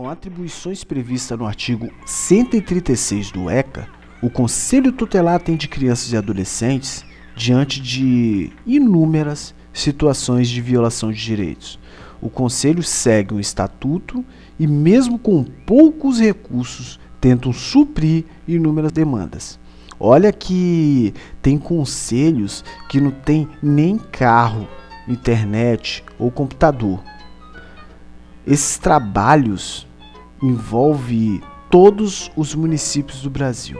Com atribuições previstas no artigo 136 do ECA, o Conselho Tutelar atende crianças e adolescentes diante de inúmeras situações de violação de direitos. O Conselho segue o Estatuto e, mesmo com poucos recursos, tentam suprir inúmeras demandas. Olha que tem conselhos que não tem nem carro, internet ou computador. Esses trabalhos envolvem todos os municípios do Brasil.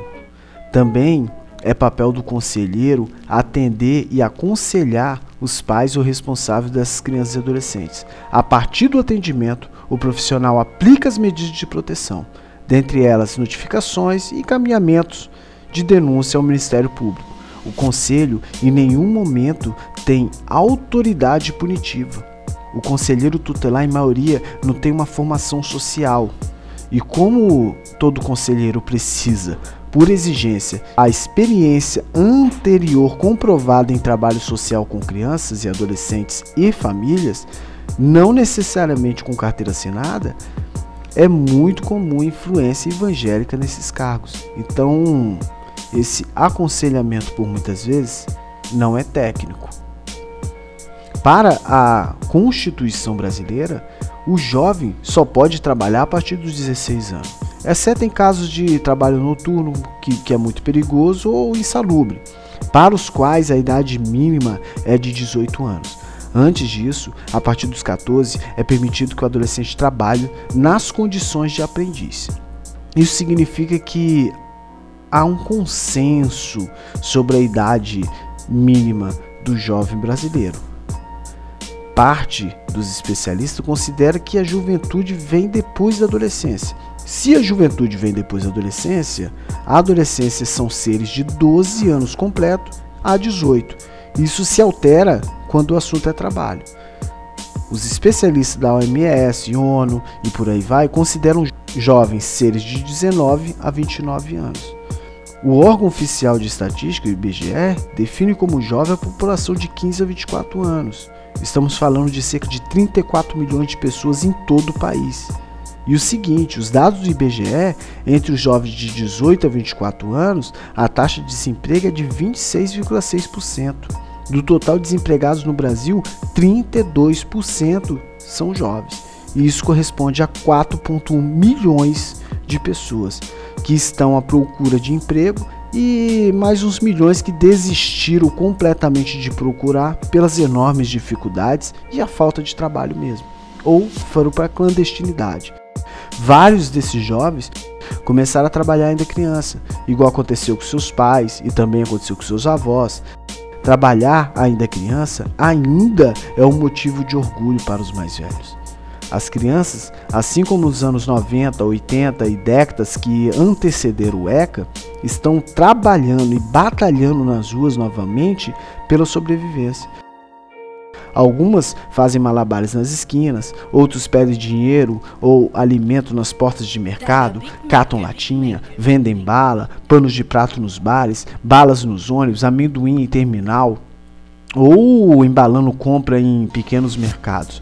Também é papel do conselheiro atender e aconselhar os pais ou responsáveis dessas crianças e adolescentes. A partir do atendimento, o profissional aplica as medidas de proteção, dentre elas notificações e encaminhamentos de denúncia ao Ministério Público. O Conselho em nenhum momento tem autoridade punitiva. O conselheiro tutelar, em maioria, não tem uma formação social. E como todo conselheiro precisa, por exigência, a experiência anterior comprovada em trabalho social com crianças e adolescentes e famílias, não necessariamente com carteira assinada, é muito comum influência evangélica nesses cargos. Então, esse aconselhamento, por muitas vezes, não é técnico. Para a Constituição brasileira, o jovem só pode trabalhar a partir dos 16 anos, exceto em casos de trabalho noturno, que, que é muito perigoso ou insalubre, para os quais a idade mínima é de 18 anos. Antes disso, a partir dos 14, é permitido que o adolescente trabalhe nas condições de aprendiz. Isso significa que há um consenso sobre a idade mínima do jovem brasileiro. Parte dos especialistas considera que a juventude vem depois da adolescência. Se a juventude vem depois da adolescência, a adolescência são seres de 12 anos completo a 18. Isso se altera quando o assunto é trabalho. Os especialistas da OMS, ONU e por aí vai consideram jovens seres de 19 a 29 anos. O órgão oficial de estatística, o IBGE, define como jovem a população de 15 a 24 anos. Estamos falando de cerca de 34 milhões de pessoas em todo o país. E o seguinte, os dados do IBGE, entre os jovens de 18 a 24 anos, a taxa de desemprego é de 26,6%. Do total de desempregados no Brasil, 32% são jovens. E isso corresponde a 4,1 milhões de pessoas que estão à procura de emprego e mais uns milhões que desistiram completamente de procurar pelas enormes dificuldades e a falta de trabalho mesmo, ou foram para a clandestinidade. Vários desses jovens começaram a trabalhar ainda criança, igual aconteceu com seus pais e também aconteceu com seus avós. Trabalhar ainda criança ainda é um motivo de orgulho para os mais velhos. As crianças, assim como nos anos 90, 80 e décadas que antecederam o ECA, estão trabalhando e batalhando nas ruas novamente pela sobrevivência. Algumas fazem malabares nas esquinas, outros pedem dinheiro ou alimento nas portas de mercado, catam latinha, vendem bala, panos de prato nos bares, balas nos ônibus, amendoim em terminal, ou embalando compra em pequenos mercados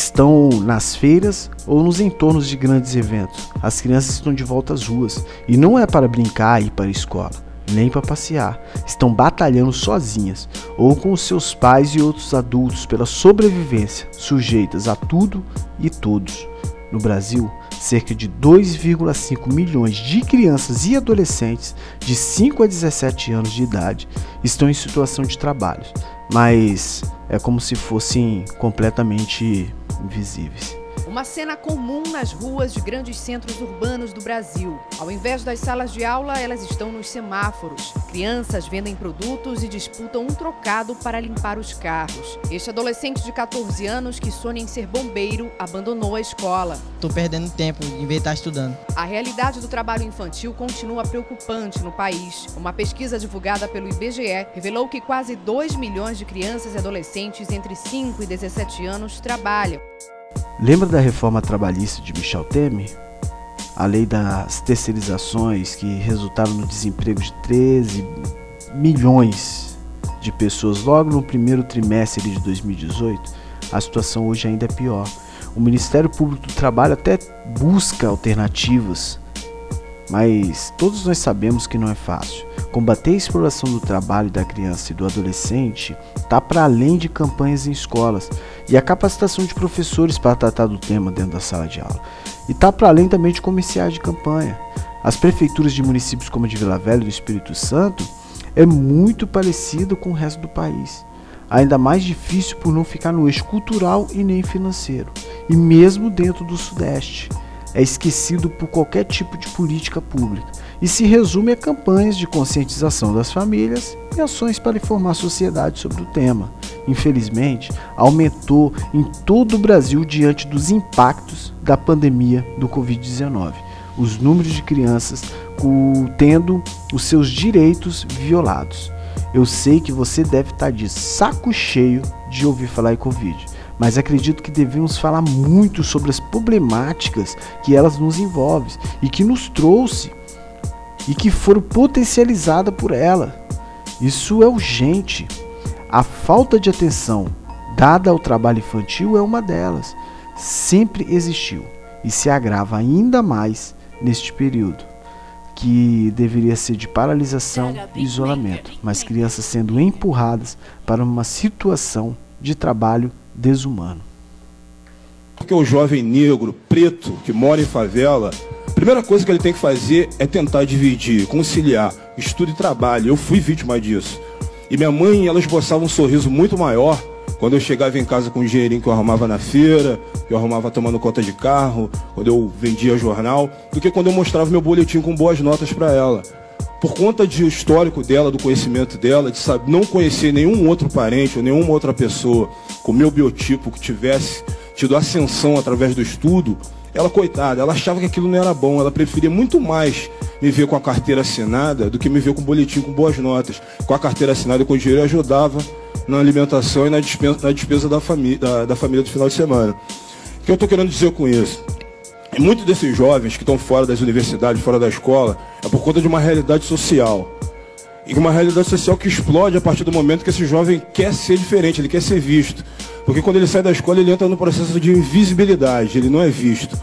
estão nas feiras ou nos entornos de grandes eventos. As crianças estão de volta às ruas e não é para brincar e ir para a escola, nem para passear. Estão batalhando sozinhas ou com seus pais e outros adultos pela sobrevivência, sujeitas a tudo e todos. No Brasil, cerca de 2,5 milhões de crianças e adolescentes de 5 a 17 anos de idade estão em situação de trabalho, mas é como se fossem completamente invisíveis. Uma cena comum nas ruas de grandes centros urbanos do Brasil. Ao invés das salas de aula, elas estão nos semáforos. Crianças vendem produtos e disputam um trocado para limpar os carros. Este adolescente de 14 anos que sonha em ser bombeiro abandonou a escola. Tô perdendo tempo em vez de estar estudando. A realidade do trabalho infantil continua preocupante no país. Uma pesquisa divulgada pelo IBGE revelou que quase 2 milhões de crianças e adolescentes entre 5 e 17 anos trabalham. Lembra da reforma trabalhista de Michel Temer? A lei das terceirizações que resultaram no desemprego de 13 milhões de pessoas logo no primeiro trimestre de 2018? A situação hoje ainda é pior. O Ministério Público do Trabalho até busca alternativas, mas todos nós sabemos que não é fácil. Combater a exploração do trabalho da criança e do adolescente está para além de campanhas em escolas e a capacitação de professores para tratar do tema dentro da sala de aula. E está para além também de comerciais de campanha. As prefeituras de municípios como a de Vila Velha e do Espírito Santo é muito parecido com o resto do país. Ainda mais difícil por não ficar no eixo cultural e nem financeiro. E mesmo dentro do Sudeste, é esquecido por qualquer tipo de política pública e se resume a campanhas de conscientização das famílias e ações para informar a sociedade sobre o tema. Infelizmente, aumentou em todo o Brasil diante dos impactos da pandemia do Covid-19. Os números de crianças tendo os seus direitos violados. Eu sei que você deve estar de saco cheio de ouvir falar em Covid, mas acredito que devemos falar muito sobre as problemáticas que elas nos envolvem e que nos trouxe e que foram potencializadas por ela. Isso é urgente. A falta de atenção dada ao trabalho infantil é uma delas. Sempre existiu e se agrava ainda mais neste período que deveria ser de paralisação e isolamento, mas crianças sendo empurradas para uma situação de trabalho desumano. Porque o jovem negro, preto, que mora em favela, a primeira coisa que ele tem que fazer é tentar dividir, conciliar estudo e trabalho. Eu fui vítima disso. E minha mãe, ela esboçava um sorriso muito maior quando eu chegava em casa com o dinheirinho que eu arrumava na feira, que eu arrumava tomando conta de carro, quando eu vendia jornal, do que quando eu mostrava meu boletim com boas notas para ela. Por conta de histórico dela, do conhecimento dela, de saber, não conhecer nenhum outro parente ou nenhuma outra pessoa com meu biotipo que tivesse tido ascensão através do estudo, ela, coitada, ela achava que aquilo não era bom. Ela preferia muito mais me ver com a carteira assinada do que me ver com o boletim com boas notas. Com a carteira assinada com o dinheiro ajudava na alimentação e na despesa, na despesa da, família, da, da família do final de semana. O que eu estou querendo dizer com isso? Muitos desses jovens que estão fora das universidades, fora da escola, é por conta de uma realidade social. E uma realidade social que explode a partir do momento que esse jovem quer ser diferente, ele quer ser visto. Porque quando ele sai da escola, ele entra no processo de invisibilidade, ele não é visto.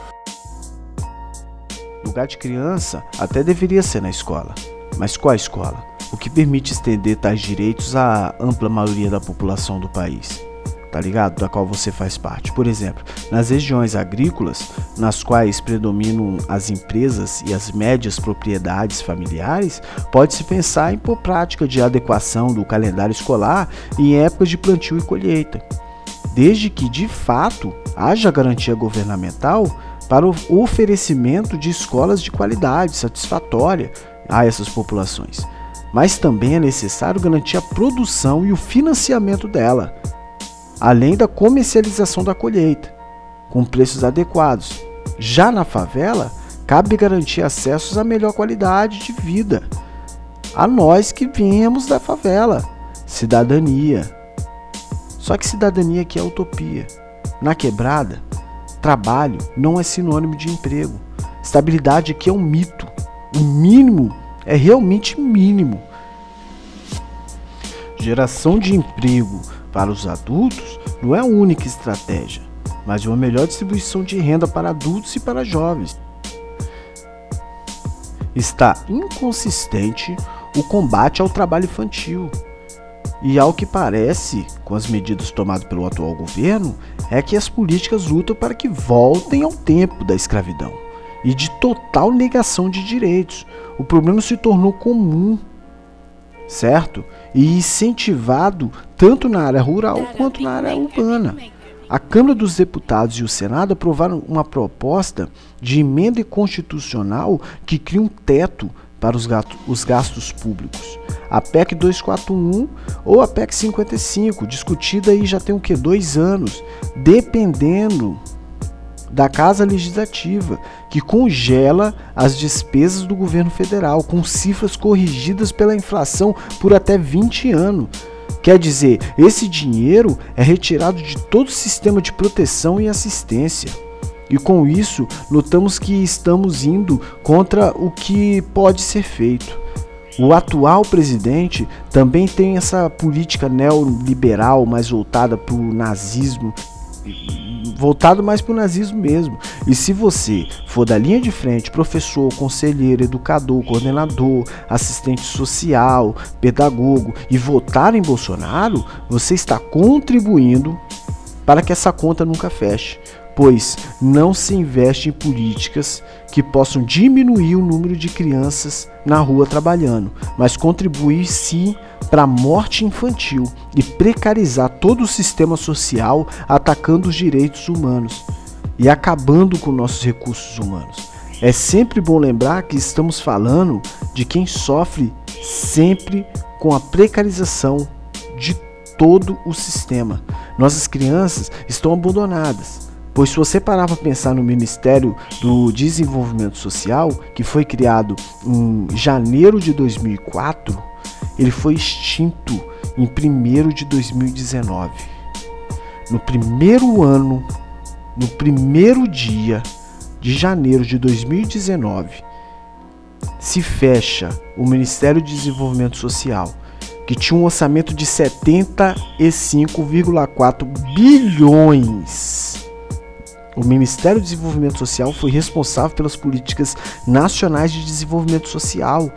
Lugar de criança até deveria ser na escola. Mas qual escola? o que permite estender tais direitos à ampla maioria da população do país. Tá ligado? Da qual você faz parte. Por exemplo, nas regiões agrícolas, nas quais predominam as empresas e as médias propriedades familiares, pode-se pensar em por prática de adequação do calendário escolar em épocas de plantio e colheita, desde que de fato haja garantia governamental para o oferecimento de escolas de qualidade satisfatória a essas populações mas também é necessário garantir a produção e o financiamento dela, além da comercialização da colheita, com preços adequados. Já na favela, cabe garantir acessos à melhor qualidade de vida a nós que viemos da favela, cidadania. Só que cidadania aqui é utopia. Na quebrada, trabalho não é sinônimo de emprego. Estabilidade aqui é um mito. O mínimo é realmente mínimo. Geração de emprego para os adultos não é a única estratégia, mas uma melhor distribuição de renda para adultos e para jovens. Está inconsistente o combate ao trabalho infantil. E ao que parece, com as medidas tomadas pelo atual governo, é que as políticas lutam para que voltem ao tempo da escravidão e de total negação de direitos. O problema se tornou comum, certo? E incentivado tanto na área rural quanto na área urbana. A Câmara dos Deputados e o Senado aprovaram uma proposta de emenda constitucional que cria um teto para os gastos públicos. A PEC 241 ou a PEC 55, discutida aí já tem o que? Dois anos, dependendo da Casa Legislativa, que congela as despesas do governo federal com cifras corrigidas pela inflação por até 20 anos. Quer dizer, esse dinheiro é retirado de todo o sistema de proteção e assistência. E com isso, notamos que estamos indo contra o que pode ser feito. O atual presidente também tem essa política neoliberal mais voltada para o nazismo voltado mais para o nazismo mesmo. E se você for da linha de frente, professor, conselheiro, educador, coordenador, assistente social, pedagogo e votar em Bolsonaro, você está contribuindo para que essa conta nunca feche, pois não se investe em políticas que possam diminuir o número de crianças na rua trabalhando, mas contribuir sim para a morte infantil e precarizar todo o sistema social, atacando os direitos humanos e acabando com nossos recursos humanos. É sempre bom lembrar que estamos falando de quem sofre sempre com a precarização de todo o sistema. Nossas crianças estão abandonadas. Pois se você parar para pensar no Ministério do Desenvolvimento Social, que foi criado em janeiro de 2004, ele foi extinto em 1 de 2019. No primeiro ano, no primeiro dia de janeiro de 2019, se fecha o Ministério do Desenvolvimento Social que tinha um orçamento de 75,4 bilhões. O Ministério do Desenvolvimento Social foi responsável pelas políticas nacionais de desenvolvimento social,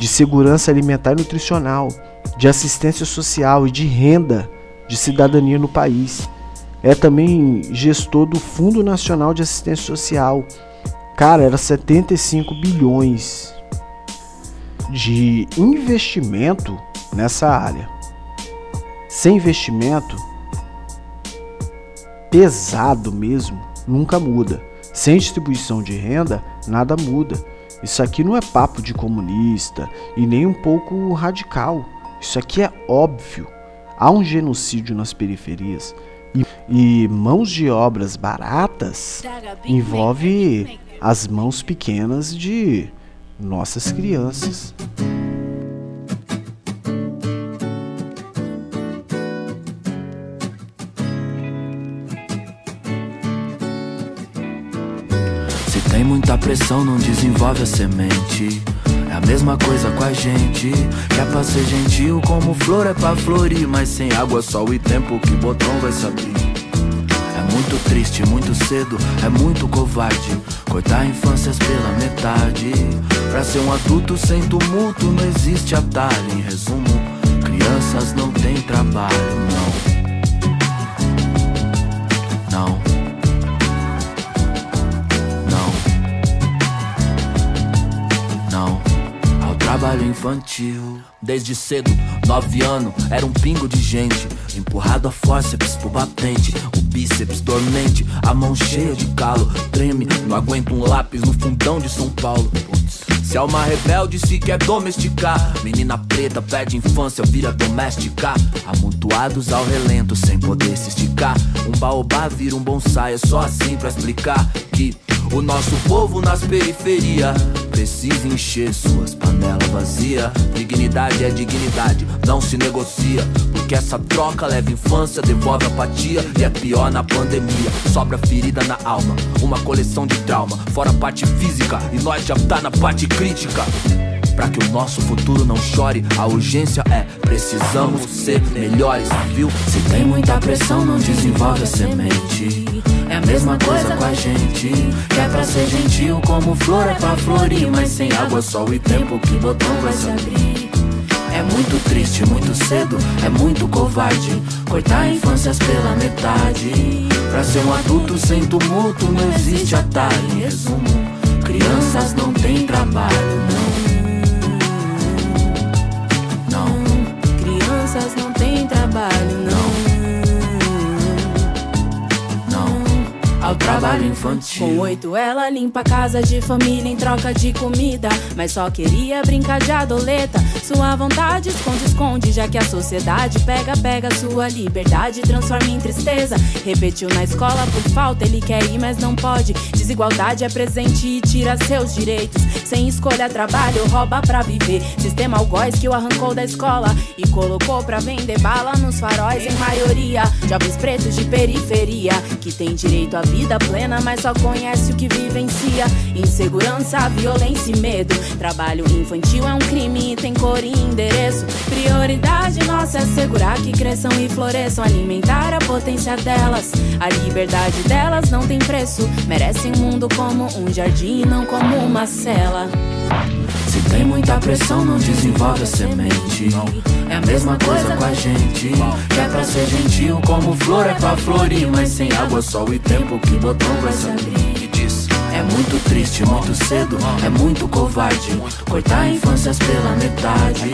de segurança alimentar e nutricional, de assistência social e de renda de cidadania no país. É também gestor do Fundo Nacional de Assistência Social. Cara, era 75 bilhões de investimento nessa área. Sem investimento pesado mesmo, nunca muda. Sem distribuição de renda, nada muda. Isso aqui não é papo de comunista e nem um pouco radical. Isso aqui é óbvio. Há um genocídio nas periferias. E, e mãos de obras baratas envolve as mãos pequenas de nossas crianças. Pressão não desenvolve a semente. É a mesma coisa com a gente. Que é pra ser gentil, como flor é pra florir. Mas sem água, sol e tempo, que botão vai se abrir. É muito triste, muito cedo, é muito covarde. Cortar infâncias pela metade. Pra ser um adulto sem tumulto, não existe atalho. Em resumo, crianças não têm trabalho, não. Trabalho infantil. Desde cedo, nove anos, era um pingo de gente. Empurrado a fórceps pro batente, o bíceps dormente, a mão cheia de calo. Treme, não aguenta um lápis no fundão de São Paulo. Se é uma rebelde se quer domesticar Menina preta perde infância, vira doméstica Amontoados ao relento sem poder se esticar Um baobá vira um bonsai, é só assim pra explicar Que o nosso povo nas periferias precisa encher suas panelas vazias. Dignidade é dignidade, não se negocia. Porque essa troca leva infância, devolve apatia e é pior na pandemia. Sobra ferida na alma, uma coleção de trauma. Fora a parte física e nós já tá na parte crítica. Pra que o nosso futuro não chore, a urgência é precisamos ser melhores, viu? Se tem muita pressão, não desenvolve a semente. É a mesma coisa com a gente. Que é pra ser gentil, como flor é pra florir. Mas sem água, sol e tempo, que botão vai se abrir? É muito triste, muito cedo, é muito covarde. Cortar infâncias pela metade. Pra ser um adulto sem tumulto, não existe atalho. Em resumo, crianças não têm trabalho, não. Não, crianças não têm trabalho, não. Ao trabalho infantil. Com oito, ela limpa a casa de família em troca de comida. Mas só queria brincar de adoleta. Sua vontade esconde, esconde, já que a sociedade pega, pega sua liberdade, transforma em tristeza. Repetiu na escola por falta, ele quer ir, mas não pode. Desigualdade é presente e tira seus direitos. Sem escolha, trabalho, rouba pra viver. Sistema algoz que o arrancou da escola e colocou pra vender bala nos faróis, em maioria. Jovens pretos de periferia que tem direito à vida vida plena, mas só conhece o que vivencia. Insegurança, violência e medo. Trabalho infantil é um crime, tem cor e endereço. Prioridade nossa é assegurar que cresçam e floresçam, alimentar a potência delas. A liberdade delas não tem preço. Merecem um mundo como um jardim, não como uma cela. Se tem muita pressão, não desenvolve a semente. É a mesma coisa com a gente. Que é pra ser gentil, como flor é pra florir. Mas sem água, sol e tempo, que botão vai se abrir? É muito triste, muito cedo, é muito covarde. Cortar infâncias pela metade.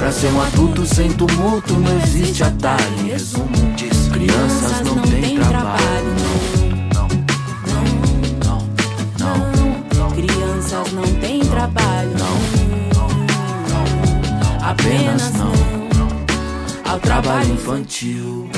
Pra ser um adulto sem tumulto, não existe atalho. Resumo, Crianças não têm trabalho. Apenas não ao trabalho infantil.